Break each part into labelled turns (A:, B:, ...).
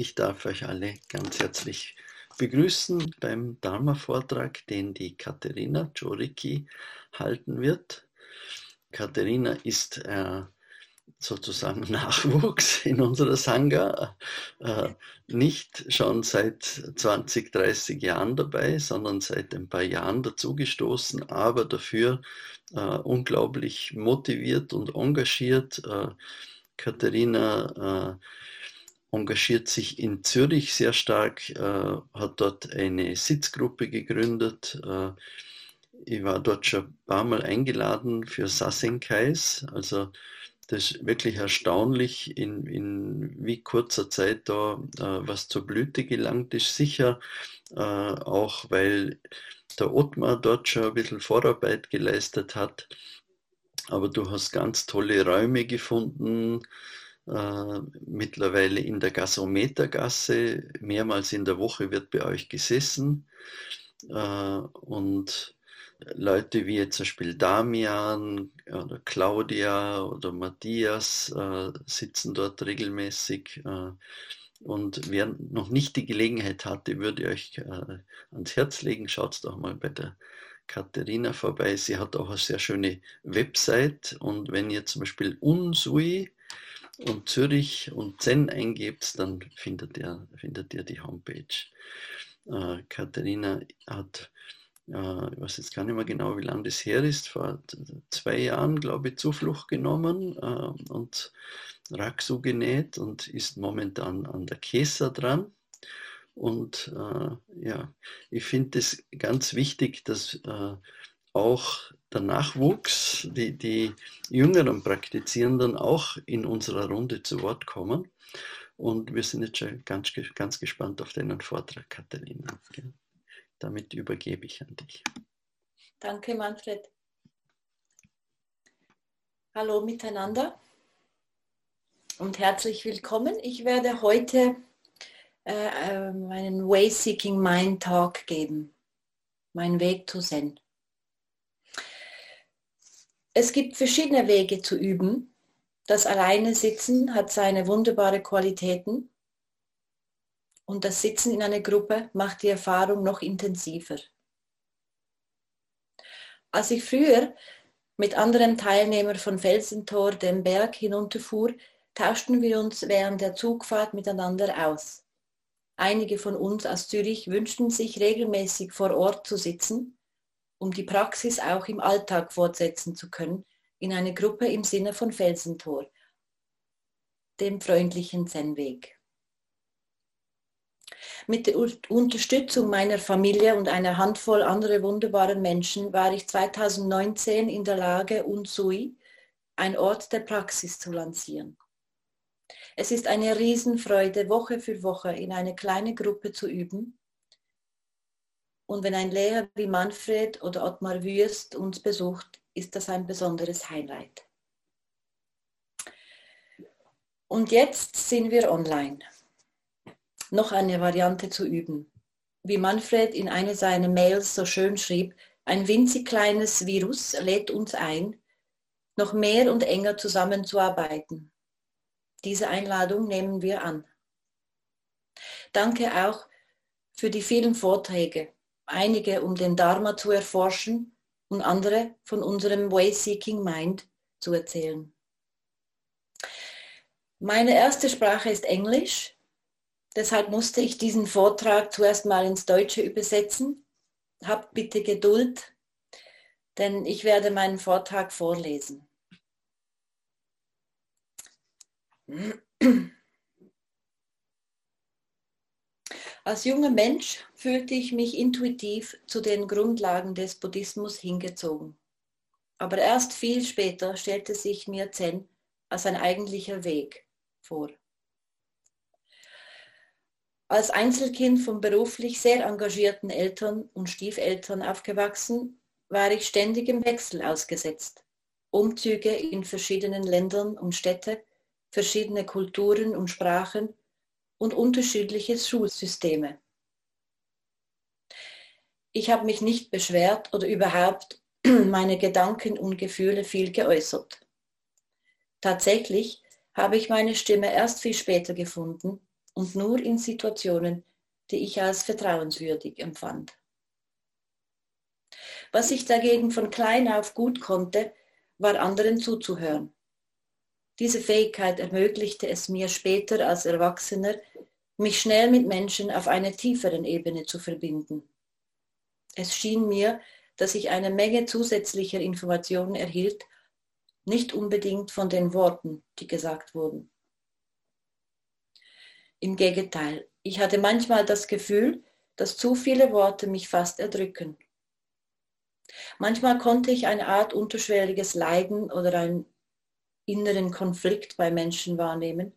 A: Ich darf euch alle ganz herzlich begrüßen beim Dharma-Vortrag, den die Katharina Czoricki halten wird. Katharina ist äh, sozusagen Nachwuchs in unserer Sangha, äh, nicht schon seit 20, 30 Jahren dabei, sondern seit ein paar Jahren dazugestoßen, aber dafür äh, unglaublich motiviert und engagiert. Äh, Katharina äh, engagiert sich in Zürich sehr stark, äh, hat dort eine Sitzgruppe gegründet. Äh, ich war dort schon ein paar Mal eingeladen für Sassenkais, also das ist wirklich erstaunlich, in, in wie kurzer Zeit da äh, was zur Blüte gelangt ist. Sicher äh, auch, weil der Ottmar dort schon ein bisschen Vorarbeit geleistet hat. Aber du hast ganz tolle Räume gefunden, äh, mittlerweile in der Gasometergasse. Mehrmals in der Woche wird bei euch gesessen. Äh, und Leute wie jetzt zum Beispiel Damian oder Claudia oder Matthias äh, sitzen dort regelmäßig. Äh, und wer noch nicht die Gelegenheit hatte, würde ich euch äh, ans Herz legen, schaut doch mal bei der Katharina vorbei. Sie hat auch eine sehr schöne Website. Und wenn ihr zum Beispiel Unsui und Zürich und Zen eingebt, dann findet ihr, findet ihr die Homepage. Äh, Katharina hat äh, ich weiß jetzt gar nicht mehr genau, wie lange das her ist, vor zwei Jahren, glaube ich, Zuflucht genommen äh, und Raksu genäht und ist momentan an der Kesa dran. Und äh, ja, ich finde es ganz wichtig, dass äh, auch der Nachwuchs, die, die jüngeren Praktizierenden auch in unserer Runde zu Wort kommen. Und wir sind jetzt schon ganz, ganz gespannt auf deinen Vortrag, Katharina. Damit übergebe ich an dich.
B: Danke, Manfred. Hallo miteinander und herzlich willkommen. Ich werde heute äh, meinen Way-Seeking Mind Talk geben, mein Weg zu Zen. Es gibt verschiedene Wege zu üben. Das alleine Sitzen hat seine wunderbare Qualitäten und das Sitzen in einer Gruppe macht die Erfahrung noch intensiver. Als ich früher mit anderen Teilnehmern von Felsentor den Berg hinunterfuhr, tauschten wir uns während der Zugfahrt miteinander aus. Einige von uns aus Zürich wünschten sich regelmäßig vor Ort zu sitzen, um die Praxis auch im Alltag fortsetzen zu können, in einer Gruppe im Sinne von Felsentor, dem freundlichen Zen-Weg. Mit der Unterstützung meiner Familie und einer Handvoll anderer wunderbaren Menschen war ich 2019 in der Lage, Unsui, ein Ort der Praxis, zu lancieren. Es ist eine Riesenfreude, Woche für Woche in eine kleine Gruppe zu üben. Und wenn ein Lehrer wie Manfred oder Ottmar Wüst uns besucht, ist das ein besonderes Highlight. Und jetzt sind wir online noch eine Variante zu üben. Wie Manfred in einer seiner Mails so schön schrieb, ein winzig kleines Virus lädt uns ein, noch mehr und enger zusammenzuarbeiten. Diese Einladung nehmen wir an. Danke auch für die vielen Vorträge, einige um den Dharma zu erforschen und andere von unserem Way-Seeking Mind zu erzählen. Meine erste Sprache ist Englisch, Deshalb musste ich diesen Vortrag zuerst mal ins Deutsche übersetzen. Habt bitte Geduld, denn ich werde meinen Vortrag vorlesen. Als junger Mensch fühlte ich mich intuitiv zu den Grundlagen des Buddhismus hingezogen. Aber erst viel später stellte sich mir Zen als ein eigentlicher Weg vor. Als Einzelkind von beruflich sehr engagierten Eltern und Stiefeltern aufgewachsen, war ich ständig im Wechsel ausgesetzt. Umzüge in verschiedenen Ländern und Städte, verschiedene Kulturen und Sprachen und unterschiedliche Schulsysteme. Ich habe mich nicht beschwert oder überhaupt meine Gedanken und Gefühle viel geäußert. Tatsächlich habe ich meine Stimme erst viel später gefunden, und nur in Situationen, die ich als vertrauenswürdig empfand. Was ich dagegen von klein auf gut konnte, war anderen zuzuhören. Diese Fähigkeit ermöglichte es mir später als Erwachsener, mich schnell mit Menschen auf einer tieferen Ebene zu verbinden. Es schien mir, dass ich eine Menge zusätzlicher Informationen erhielt, nicht unbedingt von den Worten, die gesagt wurden. Im Gegenteil, ich hatte manchmal das Gefühl, dass zu viele Worte mich fast erdrücken. Manchmal konnte ich eine Art unterschwelliges Leiden oder einen inneren Konflikt bei Menschen wahrnehmen,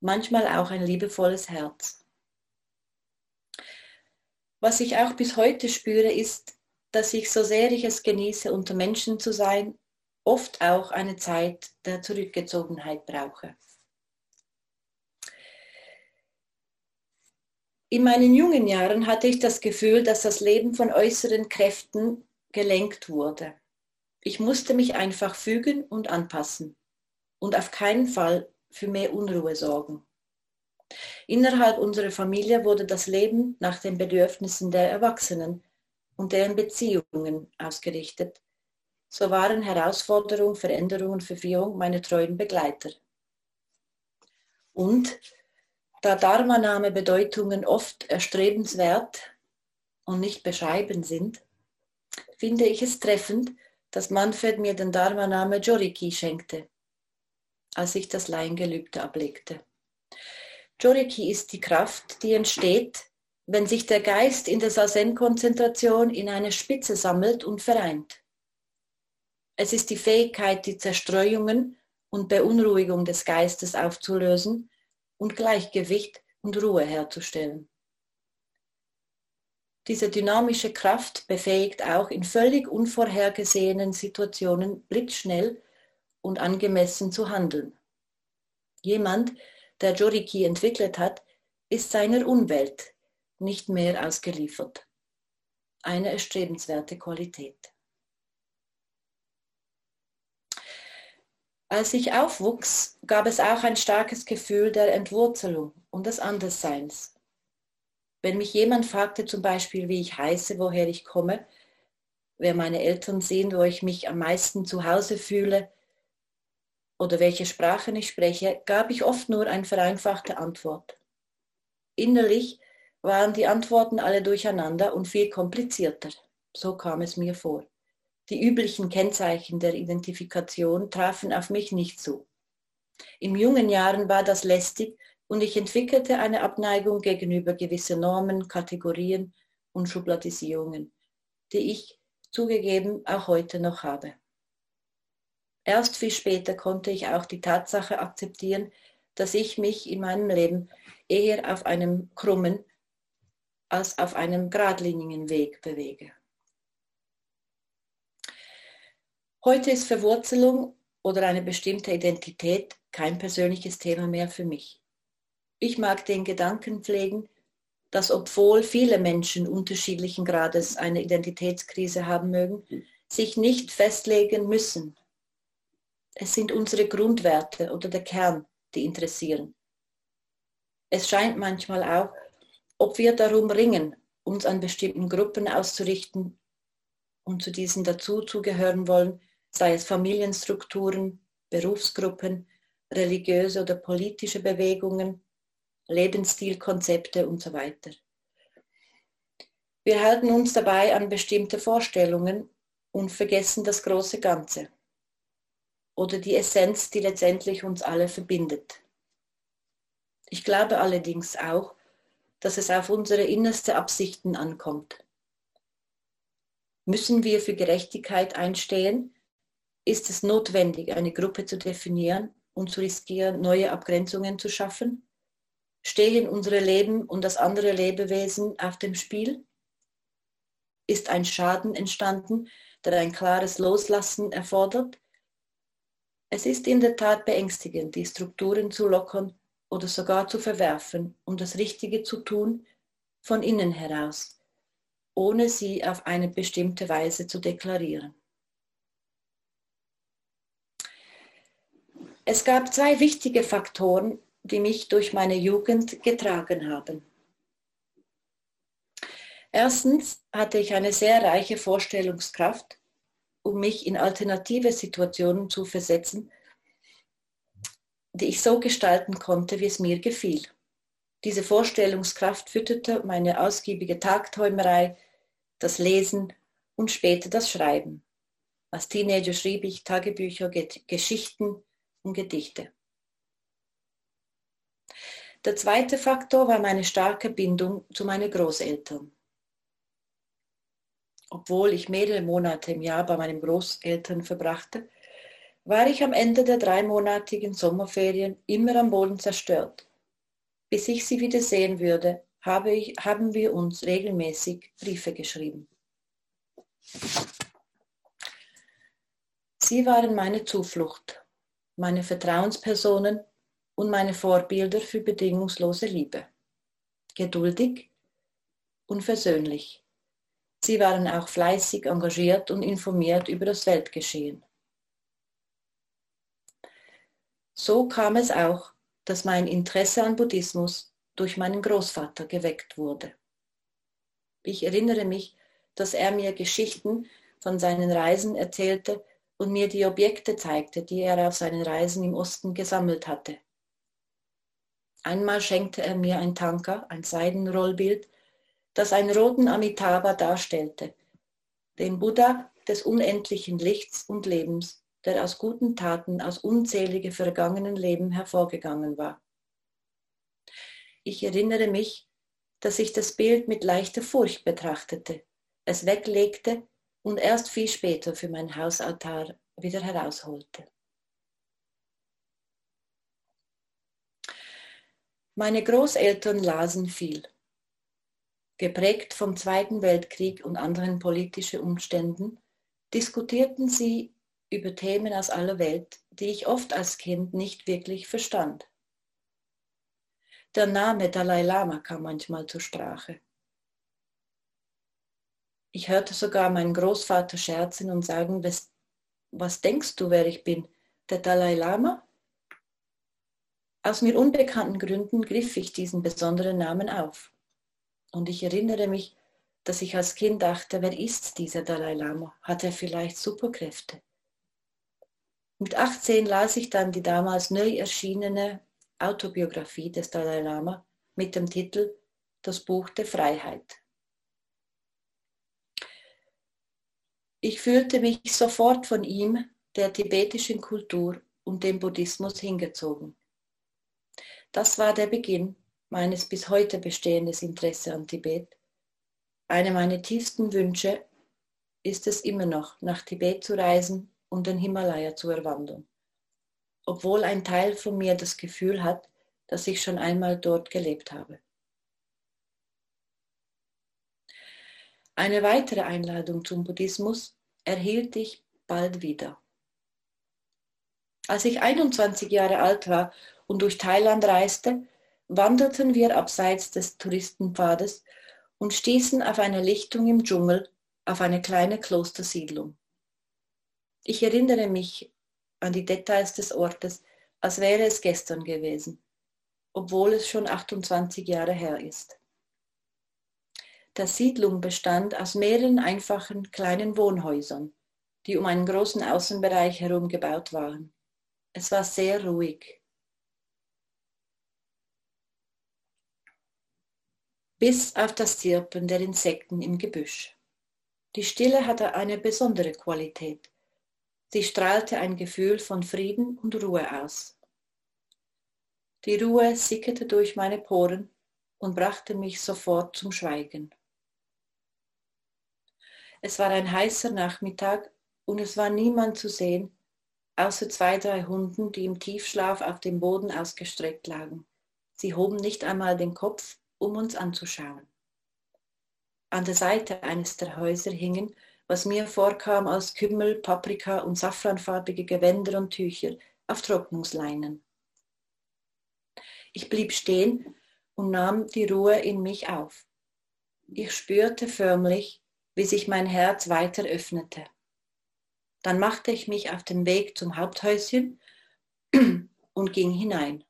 B: manchmal auch ein liebevolles Herz. Was ich auch bis heute spüre, ist, dass ich, so sehr ich es genieße, unter Menschen zu sein, oft auch eine Zeit der Zurückgezogenheit brauche. In meinen jungen Jahren hatte ich das Gefühl, dass das Leben von äußeren Kräften gelenkt wurde. Ich musste mich einfach fügen und anpassen und auf keinen Fall für mehr Unruhe sorgen. Innerhalb unserer Familie wurde das Leben nach den Bedürfnissen der Erwachsenen und deren Beziehungen ausgerichtet. So waren Herausforderungen, Veränderungen, Verwirrung meine treuen Begleiter. Und da Dharma-Name-Bedeutungen oft erstrebenswert und nicht beschreiben sind, finde ich es treffend, dass Manfred mir den Dharma-Name Joriki schenkte, als ich das Laiengelübde ablegte. Joriki ist die Kraft, die entsteht, wenn sich der Geist in der Sazen-Konzentration in eine Spitze sammelt und vereint. Es ist die Fähigkeit, die Zerstreuungen und Beunruhigung des Geistes aufzulösen und Gleichgewicht und Ruhe herzustellen. Diese dynamische Kraft befähigt auch in völlig unvorhergesehenen Situationen blitzschnell und angemessen zu handeln. Jemand, der Joriki entwickelt hat, ist seiner Umwelt nicht mehr ausgeliefert. Eine erstrebenswerte Qualität. Als ich aufwuchs, gab es auch ein starkes Gefühl der Entwurzelung und des Andersseins. Wenn mich jemand fragte zum Beispiel, wie ich heiße, woher ich komme, wer meine Eltern sind, wo ich mich am meisten zu Hause fühle oder welche Sprachen ich spreche, gab ich oft nur eine vereinfachte Antwort. Innerlich waren die Antworten alle durcheinander und viel komplizierter. So kam es mir vor. Die üblichen Kennzeichen der Identifikation trafen auf mich nicht zu. In jungen Jahren war das lästig und ich entwickelte eine Abneigung gegenüber gewissen Normen, Kategorien und Schubladisierungen, die ich zugegeben auch heute noch habe. Erst viel später konnte ich auch die Tatsache akzeptieren, dass ich mich in meinem Leben eher auf einem krummen als auf einem geradlinigen Weg bewege. Heute ist Verwurzelung oder eine bestimmte Identität kein persönliches Thema mehr für mich. Ich mag den Gedanken pflegen, dass obwohl viele Menschen unterschiedlichen Grades eine Identitätskrise haben mögen, sich nicht festlegen müssen. Es sind unsere Grundwerte oder der Kern, die interessieren. Es scheint manchmal auch, ob wir darum ringen, uns an bestimmten Gruppen auszurichten und zu diesen dazuzugehören wollen, sei es Familienstrukturen, Berufsgruppen, religiöse oder politische Bewegungen, Lebensstilkonzepte und so weiter. Wir halten uns dabei an bestimmte Vorstellungen und vergessen das große Ganze oder die Essenz, die letztendlich uns alle verbindet. Ich glaube allerdings auch, dass es auf unsere innerste Absichten ankommt. Müssen wir für Gerechtigkeit einstehen? Ist es notwendig, eine Gruppe zu definieren und zu riskieren, neue Abgrenzungen zu schaffen? Stehen unsere Leben und das andere Lebewesen auf dem Spiel? Ist ein Schaden entstanden, der ein klares Loslassen erfordert? Es ist in der Tat beängstigend, die Strukturen zu lockern oder sogar zu verwerfen, um das Richtige zu tun von innen heraus, ohne sie auf eine bestimmte Weise zu deklarieren. Es gab zwei wichtige Faktoren, die mich durch meine Jugend getragen haben. Erstens hatte ich eine sehr reiche Vorstellungskraft, um mich in alternative Situationen zu versetzen, die ich so gestalten konnte, wie es mir gefiel. Diese Vorstellungskraft fütterte meine ausgiebige Tagträumerei, das Lesen und später das Schreiben. Als Teenager schrieb ich Tagebücher, Geschichten und Gedichte. Der zweite Faktor war meine starke Bindung zu meinen Großeltern. Obwohl ich mehrere Monate im Jahr bei meinen Großeltern verbrachte, war ich am Ende der dreimonatigen Sommerferien immer am Boden zerstört. Bis ich sie wieder sehen würde, habe ich, haben wir uns regelmäßig Briefe geschrieben. Sie waren meine Zuflucht, meine Vertrauenspersonen und meine Vorbilder für bedingungslose Liebe. Geduldig und versöhnlich. Sie waren auch fleißig, engagiert und informiert über das Weltgeschehen. So kam es auch, dass mein Interesse an Buddhismus durch meinen Großvater geweckt wurde. Ich erinnere mich, dass er mir Geschichten von seinen Reisen erzählte und mir die Objekte zeigte, die er auf seinen Reisen im Osten gesammelt hatte. Einmal schenkte er mir ein Tanka, ein Seidenrollbild, das einen roten Amitabha darstellte, den Buddha des unendlichen Lichts und Lebens, der aus guten Taten aus unzählige vergangenen Leben hervorgegangen war. Ich erinnere mich, dass ich das Bild mit leichter Furcht betrachtete, es weglegte und erst viel später für mein Hausaltar wieder herausholte. Meine Großeltern lasen viel. Geprägt vom Zweiten Weltkrieg und anderen politischen Umständen, diskutierten sie über Themen aus aller Welt, die ich oft als Kind nicht wirklich verstand. Der Name Dalai Lama kam manchmal zur Sprache. Ich hörte sogar meinen Großvater scherzen und sagen, was, was denkst du, wer ich bin? Der Dalai Lama? Aus mir unbekannten Gründen griff ich diesen besonderen Namen auf. Und ich erinnere mich, dass ich als Kind dachte, wer ist dieser Dalai Lama? Hat er vielleicht Superkräfte? Mit 18 las ich dann die damals neu erschienene Autobiografie des Dalai Lama mit dem Titel Das Buch der Freiheit. Ich fühlte mich sofort von ihm, der tibetischen Kultur und dem Buddhismus hingezogen. Das war der Beginn meines bis heute bestehendes Interesse an Tibet. Einer meiner tiefsten Wünsche ist es immer noch, nach Tibet zu reisen und den Himalaya zu erwandern, obwohl ein Teil von mir das Gefühl hat, dass ich schon einmal dort gelebt habe. Eine weitere Einladung zum Buddhismus erhielt ich bald wieder. Als ich 21 Jahre alt war und durch Thailand reiste, wanderten wir abseits des Touristenpfades und stießen auf eine Lichtung im Dschungel auf eine kleine Klostersiedlung. Ich erinnere mich an die Details des Ortes, als wäre es gestern gewesen, obwohl es schon 28 Jahre her ist. Die Siedlung bestand aus mehreren einfachen kleinen Wohnhäusern, die um einen großen Außenbereich herum gebaut waren. Es war sehr ruhig. Bis auf das Zirpen der Insekten im Gebüsch. Die Stille hatte eine besondere Qualität. Sie strahlte ein Gefühl von Frieden und Ruhe aus. Die Ruhe sickerte durch meine Poren und brachte mich sofort zum Schweigen. Es war ein heißer Nachmittag und es war niemand zu sehen, außer zwei, drei Hunden, die im Tiefschlaf auf dem Boden ausgestreckt lagen. Sie hoben nicht einmal den Kopf um uns anzuschauen. An der Seite eines der Häuser hingen, was mir vorkam als Kümmel, Paprika und safranfarbige Gewänder und Tücher auf Trocknungsleinen. Ich blieb stehen und nahm die Ruhe in mich auf. Ich spürte förmlich, wie sich mein Herz weiter öffnete. Dann machte ich mich auf den Weg zum Haupthäuschen und ging hinein.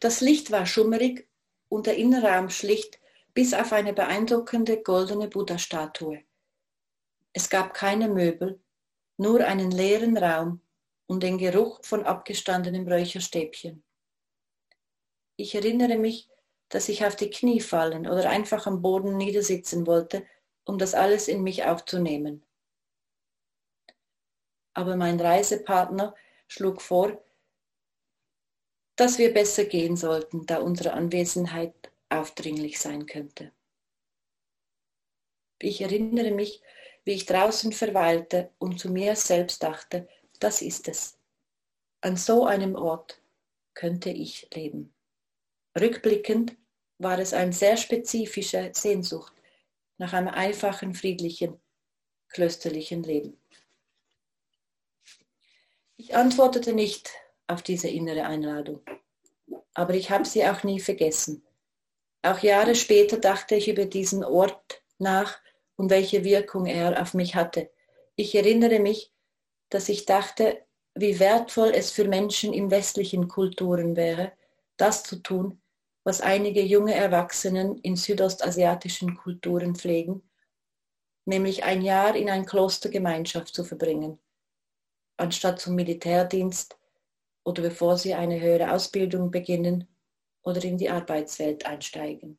B: Das Licht war schummerig und der Innenraum schlicht bis auf eine beeindruckende goldene Buddha-Statue. Es gab keine Möbel, nur einen leeren Raum und den Geruch von abgestandenem Räucherstäbchen. Ich erinnere mich, dass ich auf die Knie fallen oder einfach am Boden niedersitzen wollte, um das alles in mich aufzunehmen. Aber mein Reisepartner schlug vor, dass wir besser gehen sollten, da unsere Anwesenheit aufdringlich sein könnte. Ich erinnere mich, wie ich draußen verweilte und zu mir selbst dachte, das ist es. An so einem Ort könnte ich leben. Rückblickend war es eine sehr spezifische Sehnsucht nach einem einfachen, friedlichen, klösterlichen Leben. Ich antwortete nicht auf diese innere Einladung, aber ich habe sie auch nie vergessen. Auch Jahre später dachte ich über diesen Ort nach und welche Wirkung er auf mich hatte. Ich erinnere mich, dass ich dachte, wie wertvoll es für Menschen in westlichen Kulturen wäre, das zu tun, was einige junge Erwachsenen in südostasiatischen Kulturen pflegen, nämlich ein Jahr in eine Klostergemeinschaft zu verbringen, anstatt zum Militärdienst oder bevor sie eine höhere Ausbildung beginnen oder in die Arbeitswelt einsteigen.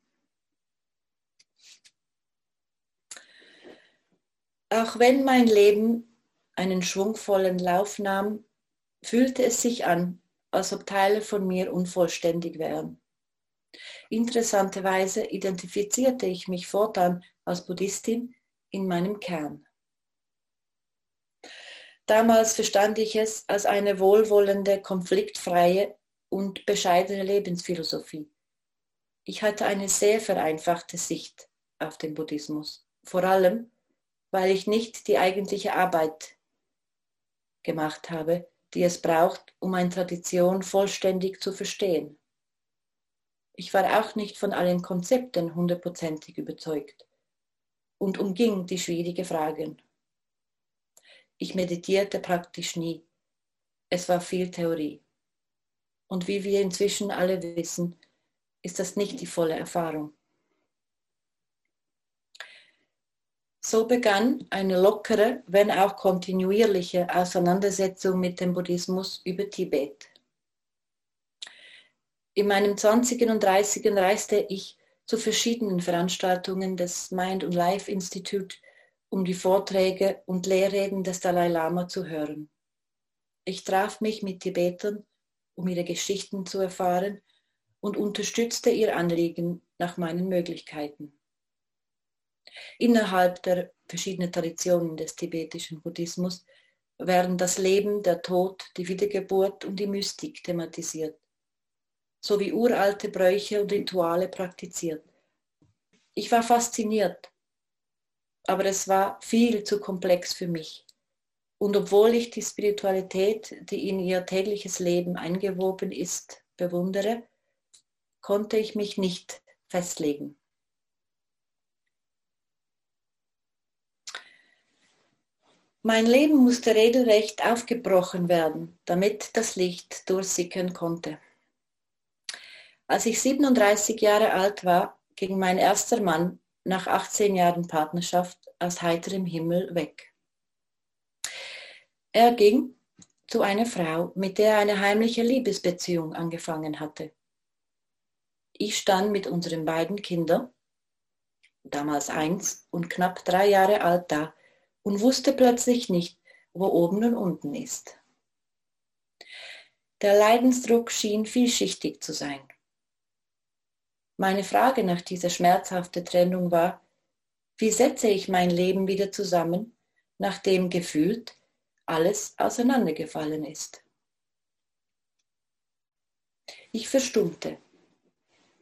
B: Auch wenn mein Leben einen schwungvollen Lauf nahm, fühlte es sich an, als ob Teile von mir unvollständig wären. Interessanterweise identifizierte ich mich fortan als Buddhistin in meinem Kern. Damals verstand ich es als eine wohlwollende, konfliktfreie und bescheidene Lebensphilosophie. Ich hatte eine sehr vereinfachte Sicht auf den Buddhismus, vor allem weil ich nicht die eigentliche Arbeit gemacht habe, die es braucht, um eine Tradition vollständig zu verstehen. Ich war auch nicht von allen Konzepten hundertprozentig überzeugt und umging die schwierigen Fragen. Ich meditierte praktisch nie. Es war viel Theorie. Und wie wir inzwischen alle wissen, ist das nicht die volle Erfahrung. So begann eine lockere, wenn auch kontinuierliche Auseinandersetzung mit dem Buddhismus über Tibet. In meinem 20. und 30. reiste ich zu verschiedenen Veranstaltungen des Mind und Life Institute, um die Vorträge und Lehrreden des Dalai Lama zu hören. Ich traf mich mit Tibetern, um ihre Geschichten zu erfahren und unterstützte ihr Anliegen nach meinen Möglichkeiten. Innerhalb der verschiedenen Traditionen des tibetischen Buddhismus werden das Leben, der Tod, die Wiedergeburt und die Mystik thematisiert, sowie uralte Bräuche und Rituale praktiziert. Ich war fasziniert, aber es war viel zu komplex für mich. Und obwohl ich die Spiritualität, die in ihr tägliches Leben eingewoben ist, bewundere, konnte ich mich nicht festlegen. Mein Leben musste regelrecht aufgebrochen werden, damit das Licht durchsickern konnte. Als ich 37 Jahre alt war, ging mein erster Mann nach 18 Jahren Partnerschaft aus heiterem Himmel weg. Er ging zu einer Frau, mit der er eine heimliche Liebesbeziehung angefangen hatte. Ich stand mit unseren beiden Kindern, damals eins und knapp drei Jahre alt, da und wusste plötzlich nicht, wo oben und unten ist. Der Leidensdruck schien vielschichtig zu sein. Meine Frage nach dieser schmerzhaften Trennung war, wie setze ich mein Leben wieder zusammen, nachdem gefühlt alles auseinandergefallen ist? Ich verstummte,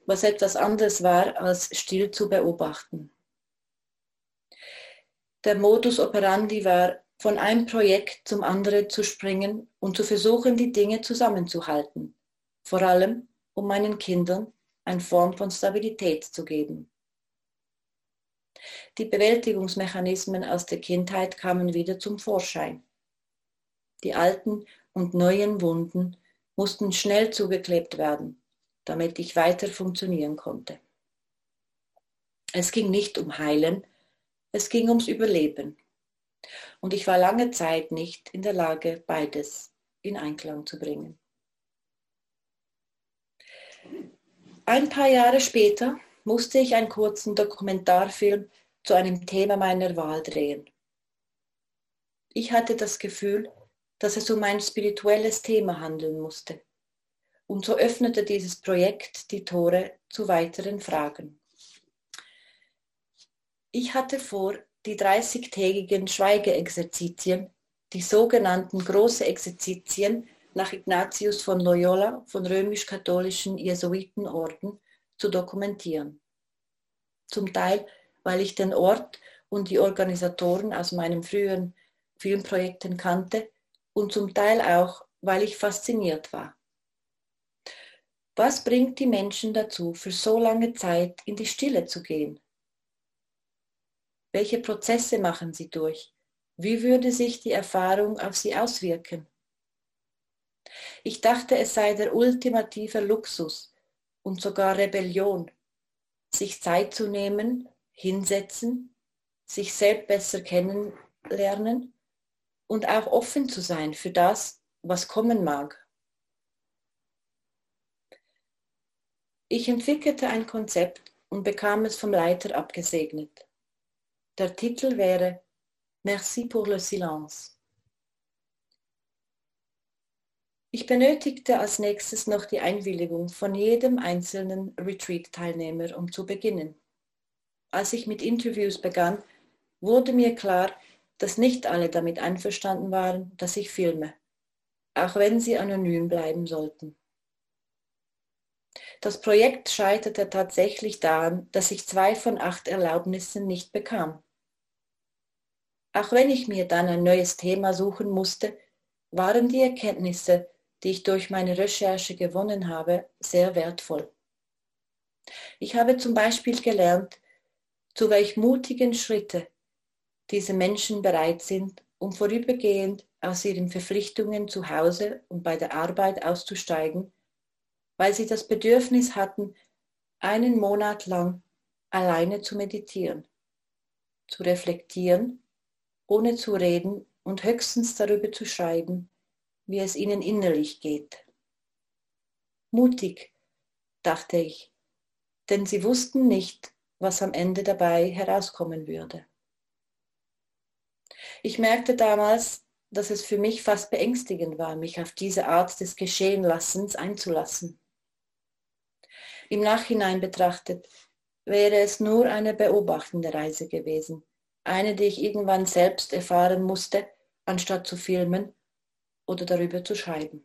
B: was etwas anderes war, als still zu beobachten. Der Modus operandi war, von einem Projekt zum anderen zu springen und zu versuchen, die Dinge zusammenzuhalten, vor allem um meinen Kindern eine Form von Stabilität zu geben. Die Bewältigungsmechanismen aus der Kindheit kamen wieder zum Vorschein. Die alten und neuen Wunden mussten schnell zugeklebt werden, damit ich weiter funktionieren konnte. Es ging nicht um Heilen, es ging ums Überleben. Und ich war lange Zeit nicht in der Lage, beides in Einklang zu bringen. Ein paar Jahre später musste ich einen kurzen Dokumentarfilm zu einem Thema meiner Wahl drehen. Ich hatte das Gefühl, dass es um ein spirituelles Thema handeln musste. Und so öffnete dieses Projekt die Tore zu weiteren Fragen. Ich hatte vor, die 30-tägigen Schweigeexerzitien, die sogenannten große Exerzitien nach Ignatius von Loyola von römisch-katholischen Jesuitenorden zu dokumentieren. Zum Teil, weil ich den Ort und die Organisatoren aus meinen früheren Filmprojekten kannte und zum Teil auch, weil ich fasziniert war. Was bringt die Menschen dazu, für so lange Zeit in die Stille zu gehen? Welche Prozesse machen sie durch? Wie würde sich die Erfahrung auf sie auswirken? Ich dachte, es sei der ultimative Luxus und sogar Rebellion, sich Zeit zu nehmen, hinsetzen, sich selbst besser kennenlernen und auch offen zu sein für das, was kommen mag. Ich entwickelte ein Konzept und bekam es vom Leiter abgesegnet. Der Titel wäre Merci pour le silence. Ich benötigte als nächstes noch die Einwilligung von jedem einzelnen Retreat-Teilnehmer, um zu beginnen. Als ich mit Interviews begann, wurde mir klar, dass nicht alle damit einverstanden waren, dass ich filme, auch wenn sie anonym bleiben sollten. Das Projekt scheiterte tatsächlich daran, dass ich zwei von acht Erlaubnissen nicht bekam. Auch wenn ich mir dann ein neues Thema suchen musste, waren die Erkenntnisse, die ich durch meine Recherche gewonnen habe, sehr wertvoll. Ich habe zum Beispiel gelernt, zu welch mutigen Schritte diese Menschen bereit sind, um vorübergehend aus ihren Verpflichtungen zu Hause und bei der Arbeit auszusteigen, weil sie das Bedürfnis hatten, einen Monat lang alleine zu meditieren, zu reflektieren, ohne zu reden und höchstens darüber zu schreiben, wie es ihnen innerlich geht. Mutig, dachte ich, denn sie wussten nicht, was am Ende dabei herauskommen würde. Ich merkte damals, dass es für mich fast beängstigend war, mich auf diese Art des Geschehenlassens einzulassen. Im Nachhinein betrachtet wäre es nur eine beobachtende Reise gewesen, eine, die ich irgendwann selbst erfahren musste, anstatt zu filmen oder darüber zu schreiben.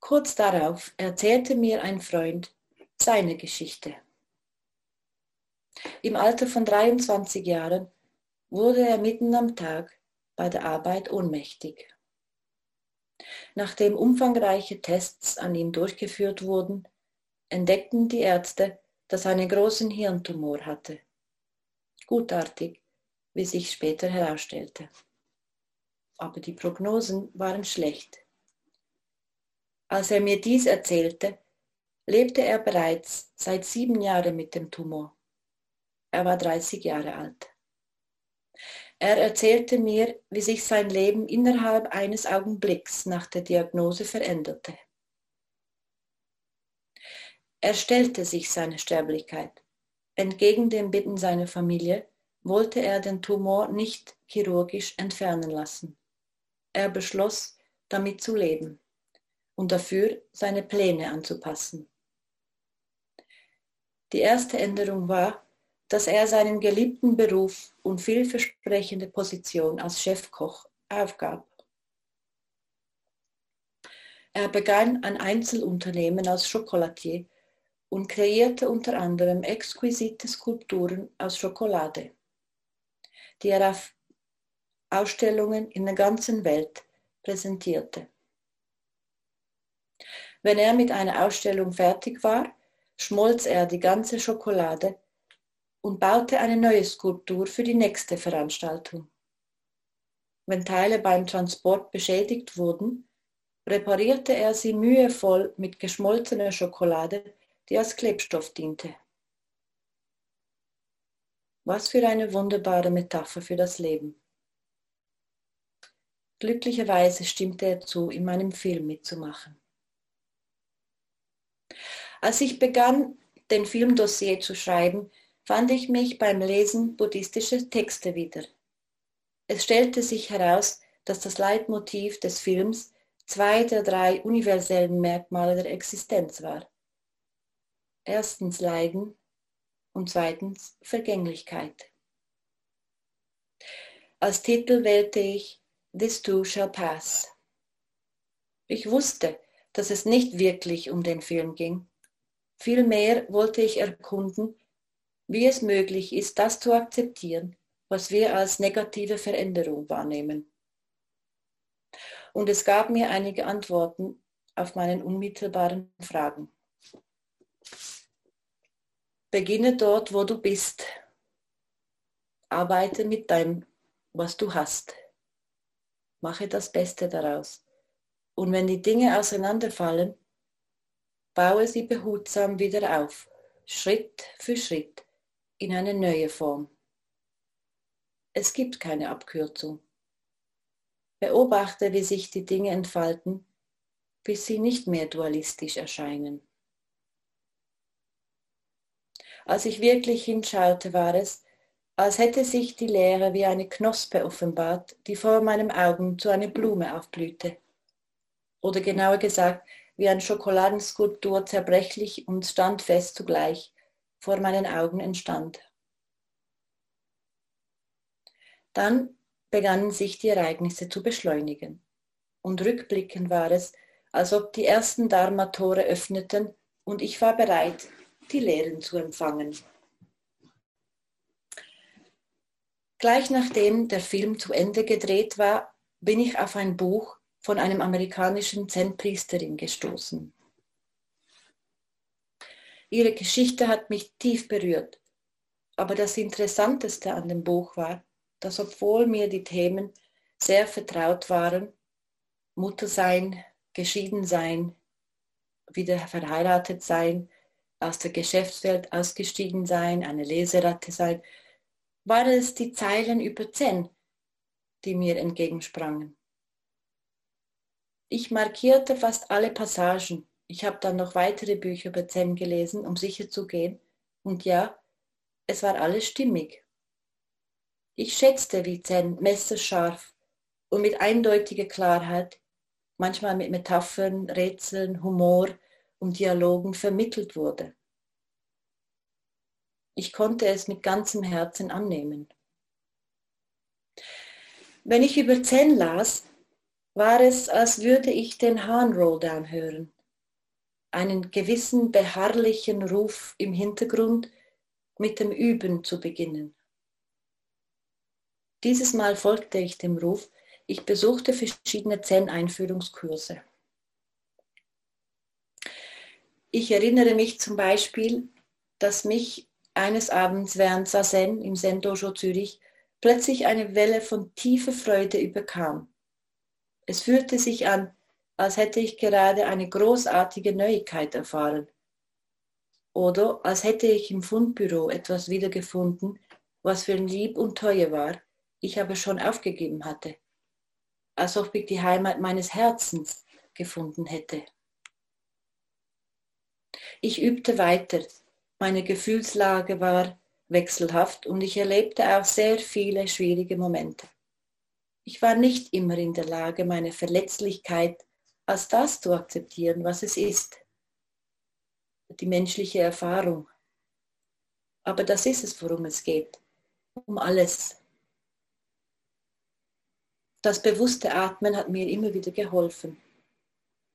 B: Kurz darauf erzählte mir ein Freund seine Geschichte. Im Alter von 23 Jahren wurde er mitten am Tag bei der Arbeit ohnmächtig. Nachdem umfangreiche Tests an ihm durchgeführt wurden, entdeckten die Ärzte, dass er einen großen Hirntumor hatte. Gutartig wie sich später herausstellte. Aber die Prognosen waren schlecht. Als er mir dies erzählte, lebte er bereits seit sieben Jahren mit dem Tumor. Er war 30 Jahre alt. Er erzählte mir, wie sich sein Leben innerhalb eines Augenblicks nach der Diagnose veränderte. Er stellte sich seine Sterblichkeit. Entgegen den Bitten seiner Familie wollte er den Tumor nicht chirurgisch entfernen lassen. Er beschloss, damit zu leben und dafür seine Pläne anzupassen. Die erste Änderung war, dass er seinen geliebten Beruf und vielversprechende Position als Chefkoch aufgab. Er begann ein Einzelunternehmen als Schokolatier und kreierte unter anderem exquisite Skulpturen aus Schokolade die er auf Ausstellungen in der ganzen Welt präsentierte. Wenn er mit einer Ausstellung fertig war, schmolz er die ganze Schokolade und baute eine neue Skulptur für die nächste Veranstaltung. Wenn Teile beim Transport beschädigt wurden, reparierte er sie mühevoll mit geschmolzener Schokolade, die als Klebstoff diente. Was für eine wunderbare Metapher für das Leben. Glücklicherweise stimmte er zu, in meinem Film mitzumachen. Als ich begann, den Filmdossier zu schreiben, fand ich mich beim Lesen buddhistischer Texte wieder. Es stellte sich heraus, dass das Leitmotiv des Films zwei der drei universellen Merkmale der Existenz war. Erstens Leiden und zweitens Vergänglichkeit. Als Titel wählte ich This too shall pass. Ich wusste, dass es nicht wirklich um den Film ging. Vielmehr wollte ich erkunden, wie es möglich ist, das zu akzeptieren, was wir als negative Veränderung wahrnehmen. Und es gab mir einige Antworten auf meinen unmittelbaren Fragen. Beginne dort, wo du bist. Arbeite mit dem, was du hast. Mache das Beste daraus. Und wenn die Dinge auseinanderfallen, baue sie behutsam wieder auf, Schritt für Schritt, in eine neue Form. Es gibt keine Abkürzung. Beobachte, wie sich die Dinge entfalten, bis sie nicht mehr dualistisch erscheinen. Als ich wirklich hinschaute, war es, als hätte sich die Leere wie eine Knospe offenbart, die vor meinen Augen zu einer Blume aufblühte. Oder genauer gesagt, wie eine Schokoladenskulptur zerbrechlich und standfest zugleich vor meinen Augen entstand. Dann begannen sich die Ereignisse zu beschleunigen. Und rückblickend war es, als ob die ersten Dharma-Tore öffneten und ich war bereit, die Lehren zu empfangen. Gleich nachdem der Film zu Ende gedreht war, bin ich auf ein Buch von einem amerikanischen Zen-Priesterin gestoßen. Ihre Geschichte hat mich tief berührt, aber das Interessanteste an dem Buch war, dass obwohl mir die Themen sehr vertraut waren, Mutter sein, geschieden sein, wieder verheiratet sein, aus der Geschäftswelt ausgestiegen sein, eine Leseratte sein, waren es die Zeilen über Zen, die mir entgegensprangen. Ich markierte fast alle Passagen. Ich habe dann noch weitere Bücher über Zen gelesen, um sicher zu gehen. Und ja, es war alles stimmig. Ich schätzte wie Zen messerscharf und mit eindeutiger Klarheit, manchmal mit Metaphern, Rätseln, Humor und Dialogen vermittelt wurde. Ich konnte es mit ganzem Herzen annehmen. Wenn ich über Zen las, war es, als würde ich den Hahn Rolldown hören, einen gewissen beharrlichen Ruf im Hintergrund mit dem Üben zu beginnen. Dieses Mal folgte ich dem Ruf. Ich besuchte verschiedene Zen-Einführungskurse. Ich erinnere mich zum Beispiel, dass mich eines Abends während Sazen im Zen-Dojo Zürich plötzlich eine Welle von tiefer Freude überkam. Es fühlte sich an, als hätte ich gerade eine großartige Neuigkeit erfahren. Oder als hätte ich im Fundbüro etwas wiedergefunden, was für lieb und teuer war ich aber schon aufgegeben hatte, als ob ich die Heimat meines Herzens gefunden hätte. Ich übte weiter, meine Gefühlslage war wechselhaft und ich erlebte auch sehr viele schwierige Momente. Ich war nicht immer in der Lage, meine Verletzlichkeit als das zu akzeptieren, was es ist, die menschliche Erfahrung. Aber das ist es, worum es geht, um alles. Das bewusste Atmen hat mir immer wieder geholfen.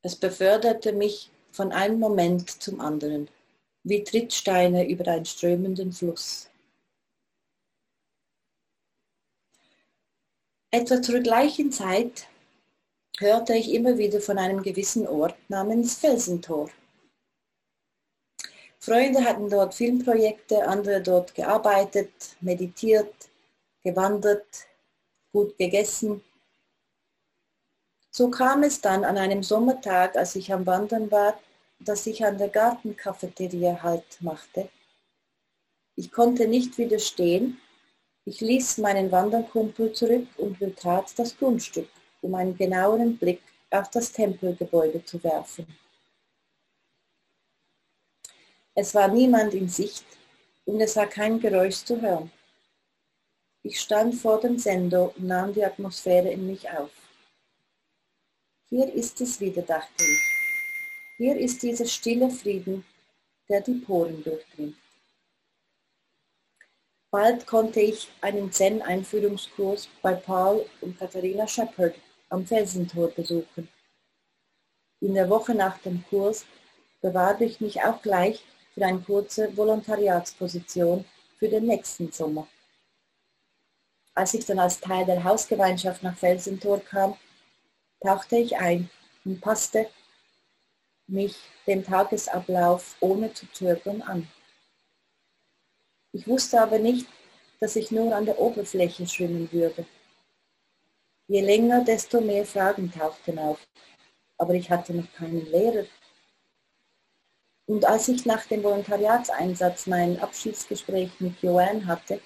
B: Es beförderte mich von einem Moment zum anderen, wie Trittsteine über einen strömenden Fluss. Etwa zur gleichen Zeit hörte ich immer wieder von einem gewissen Ort namens Felsentor. Freunde hatten dort Filmprojekte, andere dort gearbeitet, meditiert, gewandert, gut gegessen So kam es dann an einem Sommertag, als ich am Wandern war, dass ich an der Gartencafeteria Halt machte. Ich konnte nicht widerstehen. Ich ließ meinen Wanderkumpel zurück und betrat das Grundstück, um einen genaueren Blick auf das Tempelgebäude zu werfen. Es war niemand in Sicht und es war kein Geräusch zu hören. Ich stand vor dem Sendo und nahm die Atmosphäre in mich auf. Hier ist es wieder, dachte ich. Hier ist dieser stille Frieden, der die Poren durchdringt. Bald konnte ich einen Zen-Einführungskurs bei Paul und Katharina Shepard am Felsentor besuchen. In der Woche nach dem Kurs bewarb ich mich auch gleich für eine kurze Volontariatsposition für den nächsten Sommer. Als ich dann als Teil der Hausgemeinschaft nach Felsentor kam, tauchte ich ein und passte mich dem Tagesablauf ohne zu zögern an. Ich wusste aber nicht, dass ich nur an der Oberfläche schwimmen würde. Je länger, desto mehr Fragen tauchten auf, aber ich hatte noch keinen Lehrer. Und als ich nach dem Volontariatseinsatz mein Abschiedsgespräch mit Joanne hatte,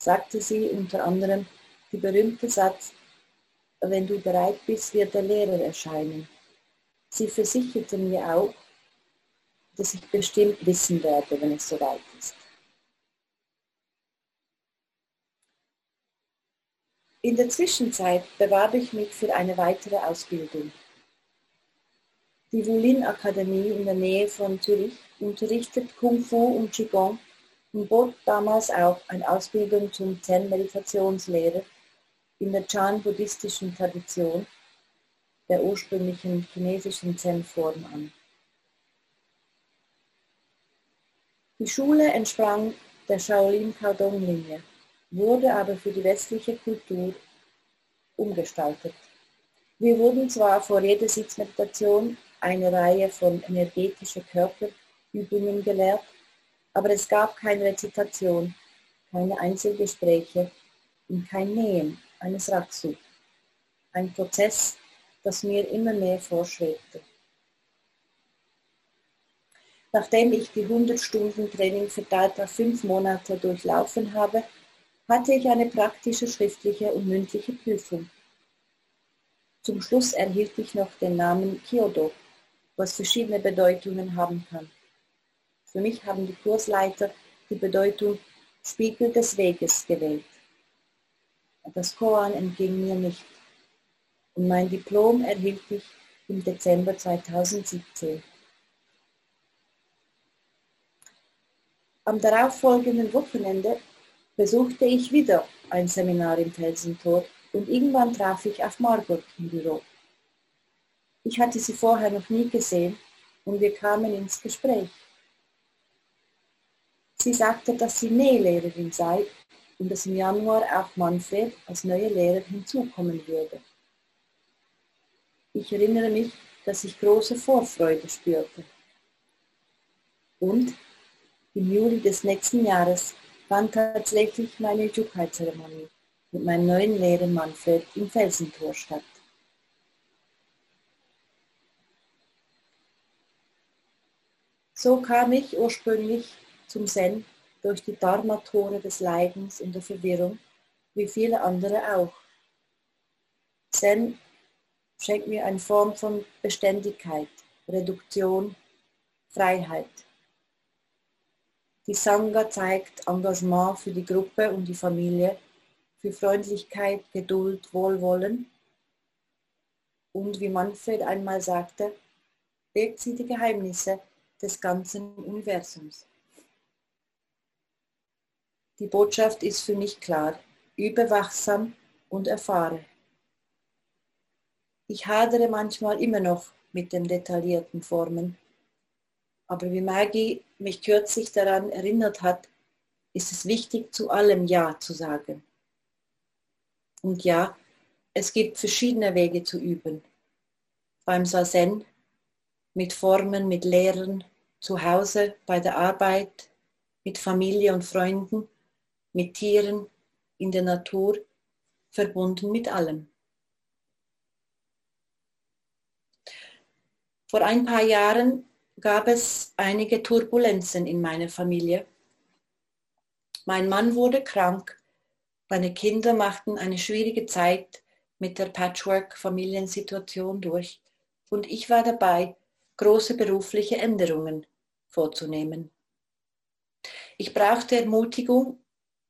B: sagte sie unter anderem die berühmte Satz, wenn du bereit bist, wird der Lehrer erscheinen. Sie versicherte mir auch, dass ich bestimmt wissen werde, wenn es soweit ist. In der Zwischenzeit bewarb ich mich für eine weitere Ausbildung. Die Wulin Akademie in der Nähe von Zürich unterrichtet Kung Fu und Qigong und bot damals auch eine Ausbildung zum Zen-Meditationslehrer in der Chan-buddhistischen Tradition der ursprünglichen chinesischen Zen-Form an. Die Schule entsprang der Shaolin-Kaodong-Linie, wurde aber für die westliche Kultur umgestaltet. Wir wurden zwar vor jeder Sitzmeditation eine Reihe von energetischen Körperübungen gelehrt, aber es gab keine Rezitation, keine Einzelgespräche und kein Nähen eines Ratsu. Ein Prozess, das mir immer mehr vorschwebte. Nachdem ich die 100 Stunden Training verteilt auf fünf Monate durchlaufen habe, hatte ich eine praktische schriftliche und mündliche Prüfung. Zum Schluss erhielt ich noch den Namen Kyodo, was verschiedene Bedeutungen haben kann. Für mich haben die Kursleiter die Bedeutung Spiegel des Weges gewählt. Das Koan entging mir nicht. Und mein Diplom erhielt ich im Dezember 2017. Am darauffolgenden Wochenende besuchte ich wieder ein Seminar im Felsentor und irgendwann traf ich auf Margot im Büro. Ich hatte sie vorher noch nie gesehen und wir kamen ins Gespräch. Sie sagte, dass sie Nählehrerin sei und dass im Januar auch Manfred als neuer Lehrer hinzukommen würde. Ich erinnere mich, dass ich große Vorfreude spürte. Und im Juli des nächsten Jahres fand tatsächlich meine Jukai-Zeremonie mit meinem neuen Lehrer Manfred im Felsentor statt. So kam ich ursprünglich zum Zen durch die Dharma-Tore des Leidens und der Verwirrung, wie viele andere auch. Zen schenkt mir eine Form von Beständigkeit, Reduktion, Freiheit. Die Sangha zeigt Engagement für die Gruppe und die Familie, für Freundlichkeit, Geduld, Wohlwollen und, wie Manfred einmal sagte, birgt sie die Geheimnisse des ganzen Universums. Die Botschaft ist für mich klar, überwachsam und erfahre. Ich hadere manchmal immer noch mit den detaillierten Formen, aber wie Maggie mich kürzlich daran erinnert hat, ist es wichtig, zu allem Ja zu sagen. Und ja, es gibt verschiedene Wege zu üben. Beim Sazen, mit Formen, mit Lehrern, zu Hause, bei der Arbeit, mit Familie und Freunden mit Tieren, in der Natur, verbunden mit allem. Vor ein paar Jahren gab es einige Turbulenzen in meiner Familie. Mein Mann wurde krank, meine Kinder machten eine schwierige Zeit mit der Patchwork-Familiensituation durch und ich war dabei, große berufliche Änderungen vorzunehmen. Ich brauchte Ermutigung,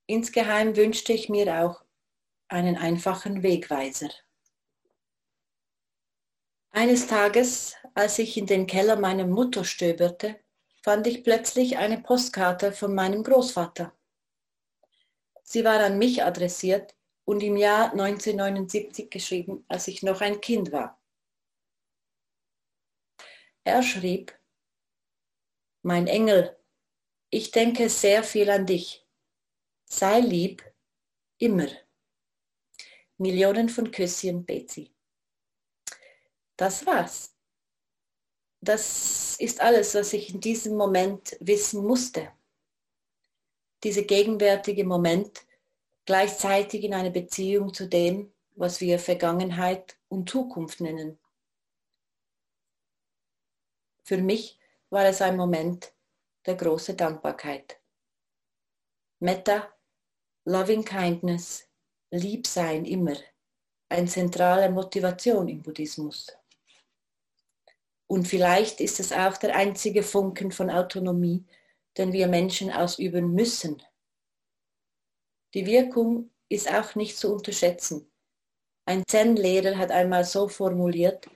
B: insgeheim wünschte ich mir auch einen einfachen Wegweiser. Eines Tages, als ich in den Keller meiner Mutter stöberte, fand ich plötzlich eine Postkarte von meinem Großvater. Sie war an mich adressiert und im Jahr 1979 geschrieben, als ich noch ein Kind war. Er schrieb, Mein Engel, ich denke sehr viel an dich. Sei lieb, immer. Millionen von Küsschen, Betsy. Das war's. Das ist alles, was ich in diesem Moment wissen musste. Dieser gegenwärtige Moment gleichzeitig in einer Beziehung zu dem, was wir Vergangenheit und Zukunft nennen. Für mich war es ein Moment der großen Dankbarkeit. Metta, Loving Kindness, Liebsein immer, eine zentrale Motivation im Buddhismus. Und vielleicht ist es auch der einzige Funken von Autonomie, den wir Menschen ausüben müssen. Die Wirkung ist auch nicht zu unterschätzen. Ein Zen-Lehrer hat einmal so formuliert,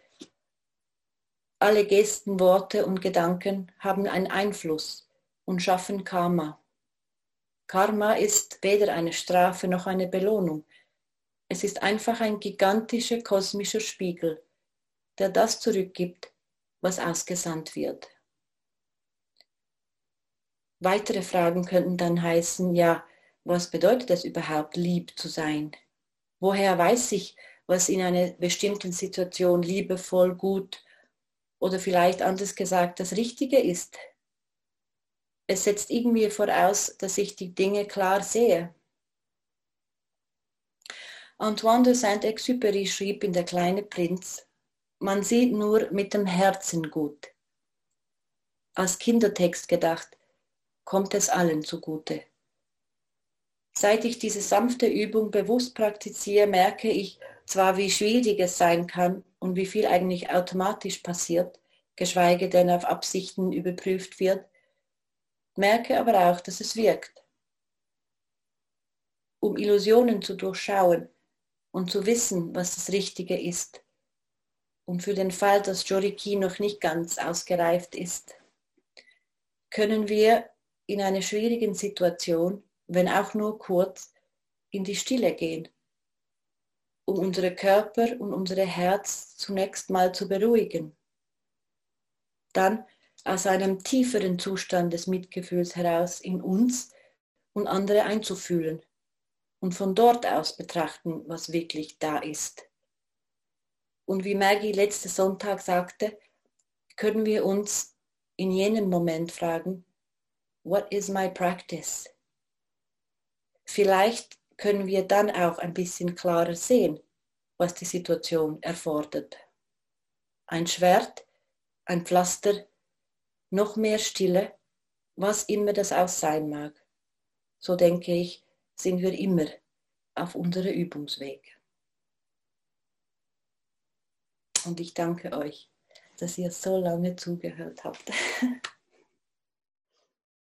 B: alle Gesten, Worte und Gedanken haben einen Einfluss und schaffen Karma. Karma ist weder eine Strafe noch eine Belohnung. Es ist einfach ein gigantischer kosmischer Spiegel, der das zurückgibt, was ausgesandt wird. Weitere Fragen könnten dann heißen, ja, was bedeutet es überhaupt, lieb zu sein? Woher weiß ich, was in einer bestimmten Situation liebevoll, gut oder vielleicht anders gesagt das Richtige ist? Es setzt irgendwie voraus, dass ich die Dinge klar sehe. Antoine de Saint-Exupéry schrieb in Der kleine Prinz, man sieht nur mit dem Herzen gut. Als Kindertext gedacht, kommt es allen zugute. Seit ich diese sanfte Übung bewusst praktiziere, merke ich zwar, wie schwierig es sein kann und wie viel eigentlich automatisch passiert, geschweige denn auf Absichten überprüft wird, merke aber auch, dass es wirkt. Um Illusionen zu durchschauen und zu wissen, was das Richtige ist, und für den Fall, dass Joriki noch nicht ganz ausgereift ist, können wir in einer schwierigen Situation, wenn auch nur kurz, in die Stille gehen, um unsere Körper und unser Herz zunächst mal zu beruhigen. Dann aus einem tieferen Zustand des Mitgefühls heraus in uns und andere einzufühlen und von dort aus betrachten, was wirklich da ist. Und wie Maggie letzten Sonntag sagte, können wir uns in jenem Moment fragen, what is my practice? Vielleicht können wir dann auch ein bisschen klarer sehen, was die Situation erfordert. Ein Schwert, ein Pflaster, noch mehr Stille, was immer das auch sein mag. So denke ich, sind wir immer auf unserem Übungsweg. Und ich danke euch, dass ihr so lange zugehört habt.